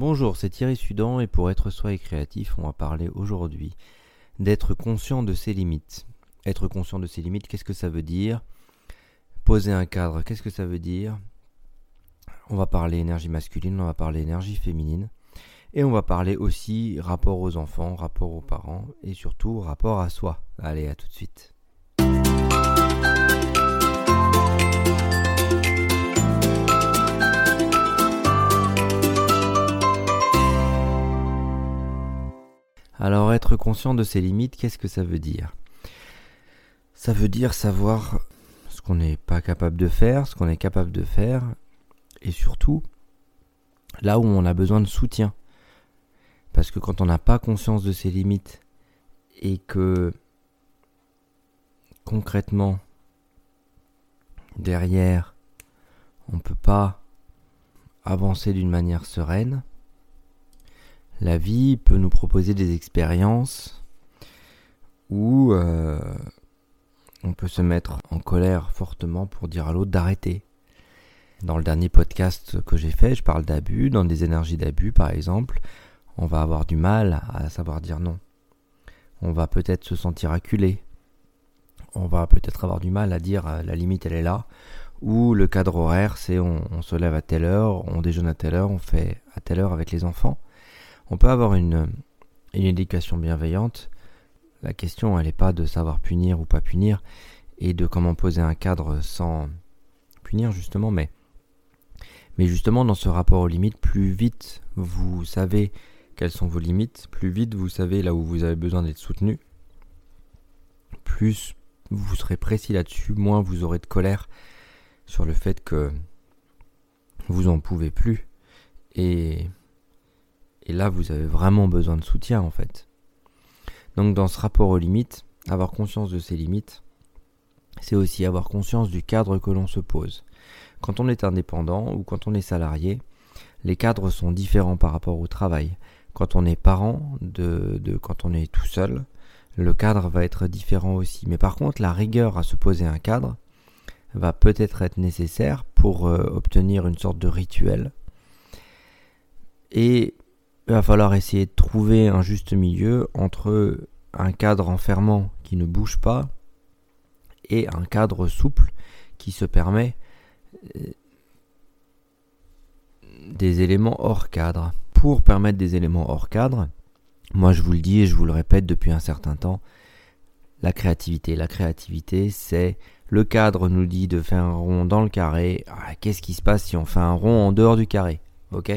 Bonjour, c'est Thierry Sudan et pour être soi et créatif, on va parler aujourd'hui d'être conscient de ses limites. Être conscient de ses limites, qu'est-ce que ça veut dire? Poser un cadre, qu'est-ce que ça veut dire? On va parler énergie masculine, on va parler énergie féminine et on va parler aussi rapport aux enfants, rapport aux parents et surtout rapport à soi. Allez, à tout de suite. Être conscient de ses limites, qu'est-ce que ça veut dire? Ça veut dire savoir ce qu'on n'est pas capable de faire, ce qu'on est capable de faire, et surtout là où on a besoin de soutien. Parce que quand on n'a pas conscience de ses limites et que concrètement derrière on ne peut pas avancer d'une manière sereine, la vie peut nous proposer des expériences où euh, on peut se mettre en colère fortement pour dire à l'autre d'arrêter. Dans le dernier podcast que j'ai fait, je parle d'abus. Dans des énergies d'abus, par exemple, on va avoir du mal à savoir dire non. On va peut-être se sentir acculé. On va peut-être avoir du mal à dire euh, la limite elle est là. Ou le cadre horaire, c'est on, on se lève à telle heure, on déjeune à telle heure, on fait à telle heure avec les enfants. On peut avoir une, éducation bienveillante. La question, elle n'est pas de savoir punir ou pas punir, et de comment poser un cadre sans punir, justement, mais, mais justement, dans ce rapport aux limites, plus vite vous savez quelles sont vos limites, plus vite vous savez là où vous avez besoin d'être soutenu, plus vous serez précis là-dessus, moins vous aurez de colère sur le fait que vous en pouvez plus. Et et là, vous avez vraiment besoin de soutien en fait. Donc dans ce rapport aux limites, avoir conscience de ses limites, c'est aussi avoir conscience du cadre que l'on se pose. Quand on est indépendant ou quand on est salarié, les cadres sont différents par rapport au travail. Quand on est parent, de, quand on est tout seul, le cadre va être différent aussi. Mais par contre, la rigueur à se poser un cadre va peut-être être nécessaire pour euh, obtenir une sorte de rituel. Et il va falloir essayer de trouver un juste milieu entre un cadre enfermant qui ne bouge pas et un cadre souple qui se permet euh, des éléments hors cadre. Pour permettre des éléments hors cadre, moi je vous le dis et je vous le répète depuis un certain temps, la créativité. La créativité, c'est le cadre nous dit de faire un rond dans le carré. Ah, qu'est-ce qui se passe si on fait un rond en dehors du carré? Ok?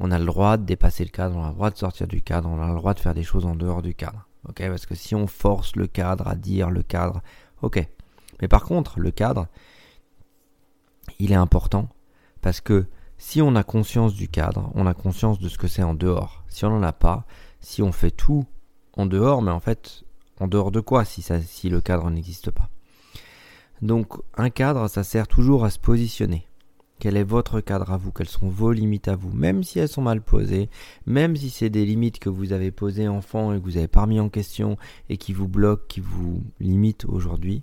On a le droit de dépasser le cadre, on a le droit de sortir du cadre, on a le droit de faire des choses en dehors du cadre. Ok Parce que si on force le cadre à dire le cadre, ok. Mais par contre, le cadre, il est important parce que si on a conscience du cadre, on a conscience de ce que c'est en dehors. Si on n'en a pas, si on fait tout en dehors, mais en fait, en dehors de quoi si, ça, si le cadre n'existe pas? Donc un cadre, ça sert toujours à se positionner. Quel est votre cadre à vous? Quelles sont vos limites à vous? Même si elles sont mal posées, même si c'est des limites que vous avez posées enfant et que vous avez pas remis en question et qui vous bloquent, qui vous limitent aujourd'hui,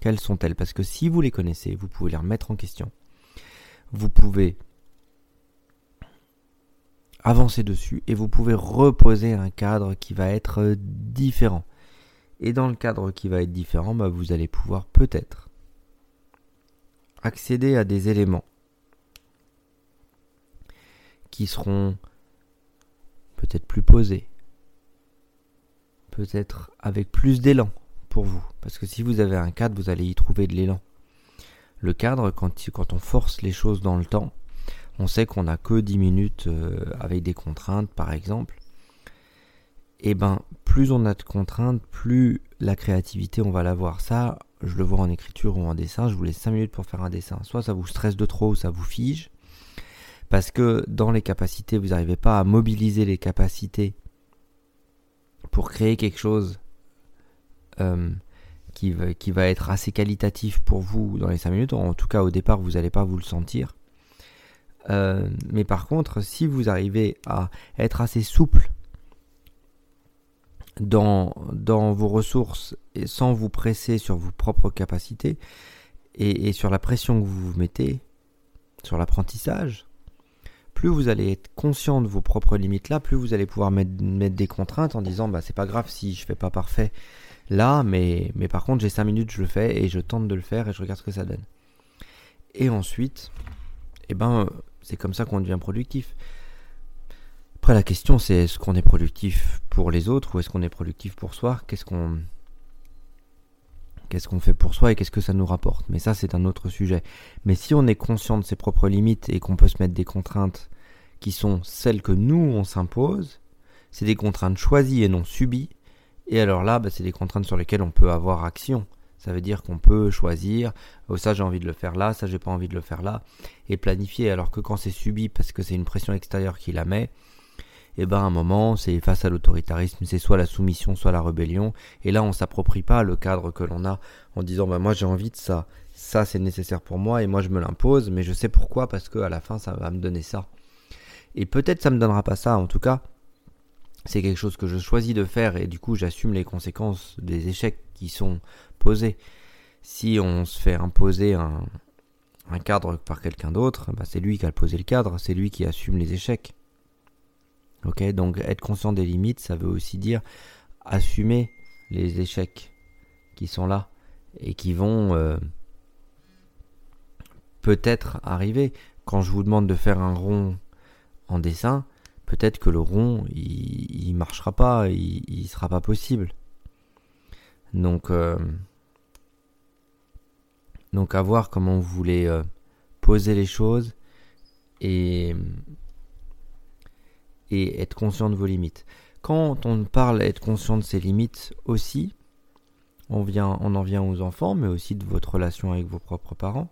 quelles sont-elles? Parce que si vous les connaissez, vous pouvez les remettre en question. Vous pouvez avancer dessus et vous pouvez reposer un cadre qui va être différent. Et dans le cadre qui va être différent, bah, vous allez pouvoir peut-être accéder à des éléments qui seront peut-être plus posés, peut-être avec plus d'élan pour vous. Parce que si vous avez un cadre, vous allez y trouver de l'élan. Le cadre, quand, on force les choses dans le temps, on sait qu'on n'a que 10 minutes euh, avec des contraintes, par exemple. Et eh ben, plus on a de contraintes, plus la créativité, on va l'avoir. Ça, je le vois en écriture ou en dessin, je vous laisse 5 minutes pour faire un dessin. Soit ça vous stresse de trop, ça vous fige, parce que dans les capacités, vous n'arrivez pas à mobiliser les capacités pour créer quelque chose euh, qui, va, qui va être assez qualitatif pour vous dans les 5 minutes. En tout cas, au départ, vous n'allez pas vous le sentir. Euh, mais par contre, si vous arrivez à être assez souple dans, vos ressources et sans vous presser sur vos propres capacités et, sur la pression que vous vous mettez sur l'apprentissage plus vous allez être conscient de vos propres limites là, plus vous allez pouvoir mettre, des contraintes en disant bah c'est pas grave si je fais pas parfait là, mais, mais par contre j'ai 5 minutes, je le fais et je tente de le faire et je regarde ce que ça donne. Et ensuite, eh ben, c'est comme ça qu'on devient productif. Après la question c'est est-ce qu'on est productif pour les autres ou est-ce qu'on est productif pour soi? Qu'est-ce qu'on fait pour soi et qu'est-ce que ça nous rapporte? Mais ça, c'est un autre sujet. Mais si on est conscient de ses propres limites et qu'on peut se mettre des contraintes qui sont celles que nous, on s'impose, c'est des contraintes choisies et non subies. Et alors là, bah, c'est des contraintes sur lesquelles on peut avoir action. Ça veut dire qu'on peut choisir, oh, ça j'ai envie de le faire là, ça j'ai pas envie de le faire là, et planifier. Alors que quand c'est subi parce que c'est une pression extérieure qui la met, et eh ben à un moment, c'est face à l'autoritarisme, c'est soit la soumission, soit la rébellion. Et là, on s'approprie pas le cadre que l'on a en disant, bah moi j'ai envie de ça, ça c'est nécessaire pour moi et moi je me l'impose, mais je sais pourquoi parce que à la fin ça va me donner ça. Et peut-être ça me donnera pas ça. En tout cas, c'est quelque chose que je choisis de faire et du coup j'assume les conséquences des échecs qui sont posés. Si on se fait imposer un, cadre par quelqu'un d'autre, bah c'est lui qui a posé le cadre, c'est lui qui assume les échecs. Ok, donc être conscient des limites, ça veut aussi dire assumer les échecs qui sont là et qui vont euh, peut-être arriver. Quand je vous demande de faire un rond en dessin, peut-être que le rond, il, ne marchera pas, il, il sera pas possible. Donc, euh, donc à voir comment vous voulez euh, poser les choses et et être conscient de vos limites. Quand on parle être conscient de ses limites aussi, on, vient, on en vient aux enfants, mais aussi de votre relation avec vos propres parents.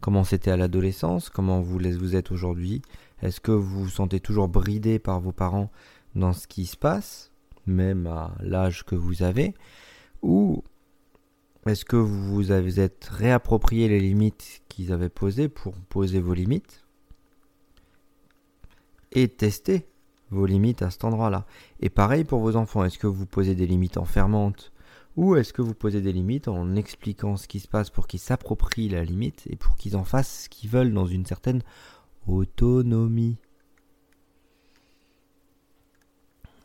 Comment c'était à l'adolescence? Comment vous, vous êtes aujourd'hui? Est-ce que vous vous sentez toujours bridé par vos parents dans ce qui se passe, même à l'âge que vous avez? Ou est-ce que vous vous êtes réapproprié les limites qu'ils avaient posées pour poser vos limites et tester vos limites à cet endroit-là. Et pareil pour vos enfants, est-ce que vous posez des limites enfermantes ou est-ce que vous posez des limites en expliquant ce qui se passe pour qu'ils s'approprient la limite et pour qu'ils en fassent ce qu'ils veulent dans une certaine autonomie?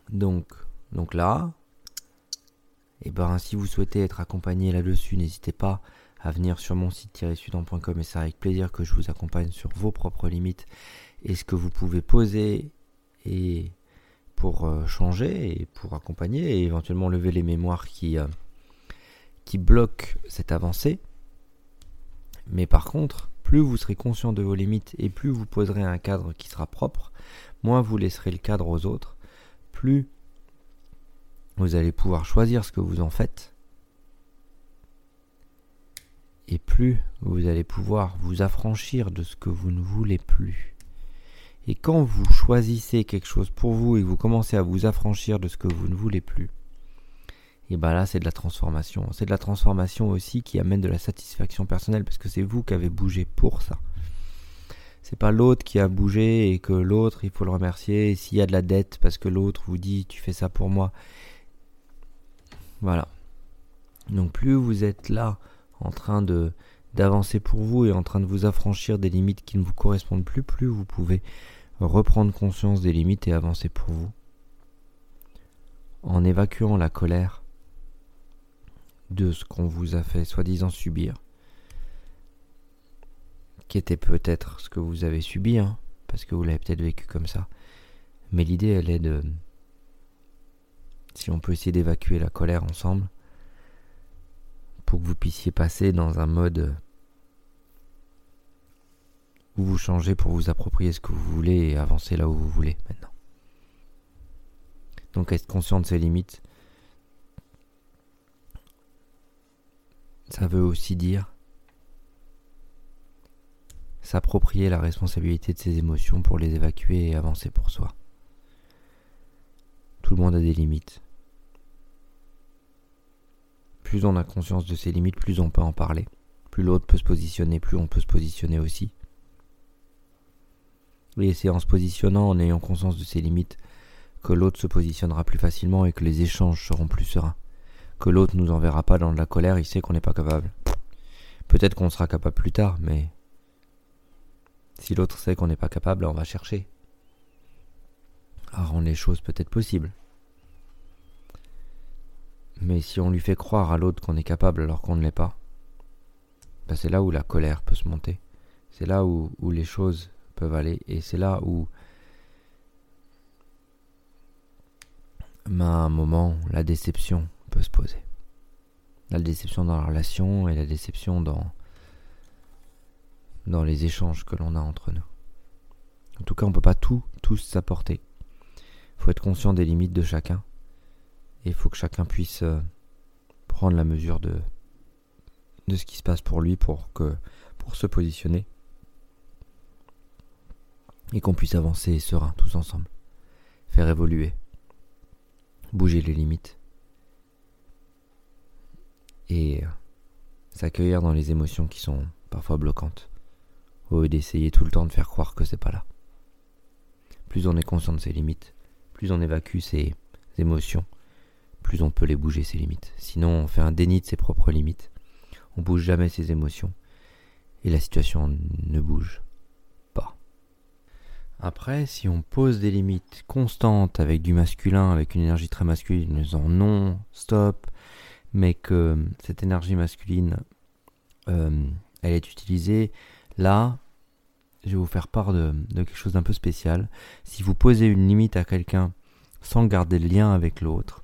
Donc, donc là, et eh ben, si vous souhaitez être accompagné là-dessus, n'hésitez pas à venir sur mon site-sudan.com et c'est avec plaisir que je vous accompagne sur vos propres limites et ce que vous pouvez poser et pour euh, changer et pour accompagner et éventuellement lever les mémoires qui, euh, qui bloquent cette avancée. Mais par contre, plus vous serez conscient de vos limites et plus vous poserez un cadre qui sera propre, moins vous laisserez le cadre aux autres, plus vous allez pouvoir choisir ce que vous en faites et plus vous allez pouvoir vous affranchir de ce que vous ne voulez plus. Et quand vous choisissez quelque chose pour vous et que vous commencez à vous affranchir de ce que vous ne voulez plus, et bien là c'est de la transformation. C'est de la transformation aussi qui amène de la satisfaction personnelle parce que c'est vous qui avez bougé pour ça. C'est pas l'autre qui a bougé et que l'autre il faut le remercier. S'il y a de la dette parce que l'autre vous dit tu fais ça pour moi. Voilà. Donc plus vous êtes là en train de d'avancer pour vous et en train de vous affranchir des limites qui ne vous correspondent plus, plus vous pouvez reprendre conscience des limites et avancer pour vous. En évacuant la colère de ce qu'on vous a fait soi-disant subir, qui était peut-être ce que vous avez subi, hein, parce que vous l'avez peut-être vécu comme ça. Mais l'idée, elle est de... Si on peut essayer d'évacuer la colère ensemble, pour que vous puissiez passer dans un mode vous changez pour vous approprier ce que vous voulez et avancer là où vous voulez maintenant. Donc être conscient de ses limites, ça veut aussi dire s'approprier la responsabilité de ses émotions pour les évacuer et avancer pour soi. Tout le monde a des limites. Plus on a conscience de ses limites, plus on peut en parler. Plus l'autre peut se positionner, plus on peut se positionner aussi. Et c'est en se positionnant, en ayant conscience de ses limites, que l'autre se positionnera plus facilement et que les échanges seront plus sereins. Que l'autre nous enverra pas dans de la colère, il sait qu'on n'est pas capable. Peut-être qu'on sera capable plus tard, mais si l'autre sait qu'on n'est pas capable, on va chercher. à rendre les choses peut-être possibles. Mais si on lui fait croire à l'autre qu'on est capable alors qu'on ne l'est pas, bah, c'est là où la colère peut se monter. C'est là où, les choses peuvent aller. Et c'est là où, à un moment, la déception peut se poser. La déception dans la relation et la déception dans, dans les échanges que l'on a entre nous. En tout cas, on ne peut pas tout, tous s'apporter. Il faut être conscient des limites de chacun. Et il faut que chacun puisse euh, prendre la mesure de, de ce qui se passe pour lui pour, que, pour se positionner. Et qu'on puisse avancer serein tous ensemble. Faire évoluer. Bouger les limites. Et euh, s'accueillir dans les émotions qui sont parfois bloquantes. Au lieu d'essayer tout le temps de faire croire que c'est pas là. Plus on est conscient de ses limites, plus on évacue ses émotions, plus on peut les bouger ses limites. Sinon, on fait un déni de ses propres limites. On bouge jamais ses émotions et la situation ne bouge. Après, si on pose des limites constantes avec du masculin, avec une énergie très masculine, en disant non, stop, mais que cette énergie masculine, euh, elle est utilisée là, je vais vous faire part de, quelque chose d'un peu spécial. Si vous posez une limite à quelqu'un sans garder le lien avec l'autre,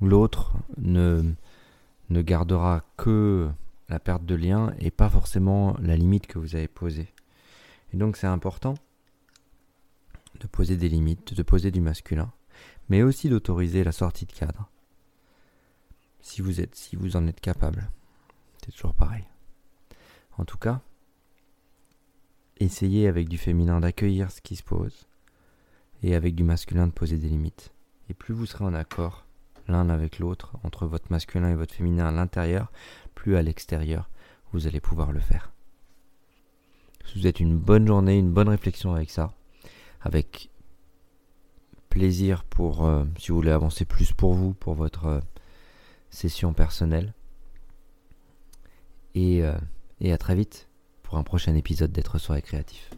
l'autre ne, ne gardera que la perte de lien et pas forcément la limite que vous avez posée. Et donc c'est important de poser des limites, de poser du masculin, mais aussi d'autoriser la sortie de cadre. Si vous êtes, si vous en êtes capable, c'est toujours pareil. En tout cas, essayez avec du féminin d'accueillir ce qui se pose et avec du masculin de poser des limites. Et plus vous serez en accord l'un avec l'autre, entre votre masculin et votre féminin à l'intérieur, plus à l'extérieur, vous allez pouvoir le faire. Je vous souhaite une bonne journée, une bonne réflexion avec ça, avec plaisir pour, euh, si vous voulez avancer plus pour vous, pour votre euh, session personnelle. Et euh, et à très vite pour un prochain épisode d'être soirée créatif.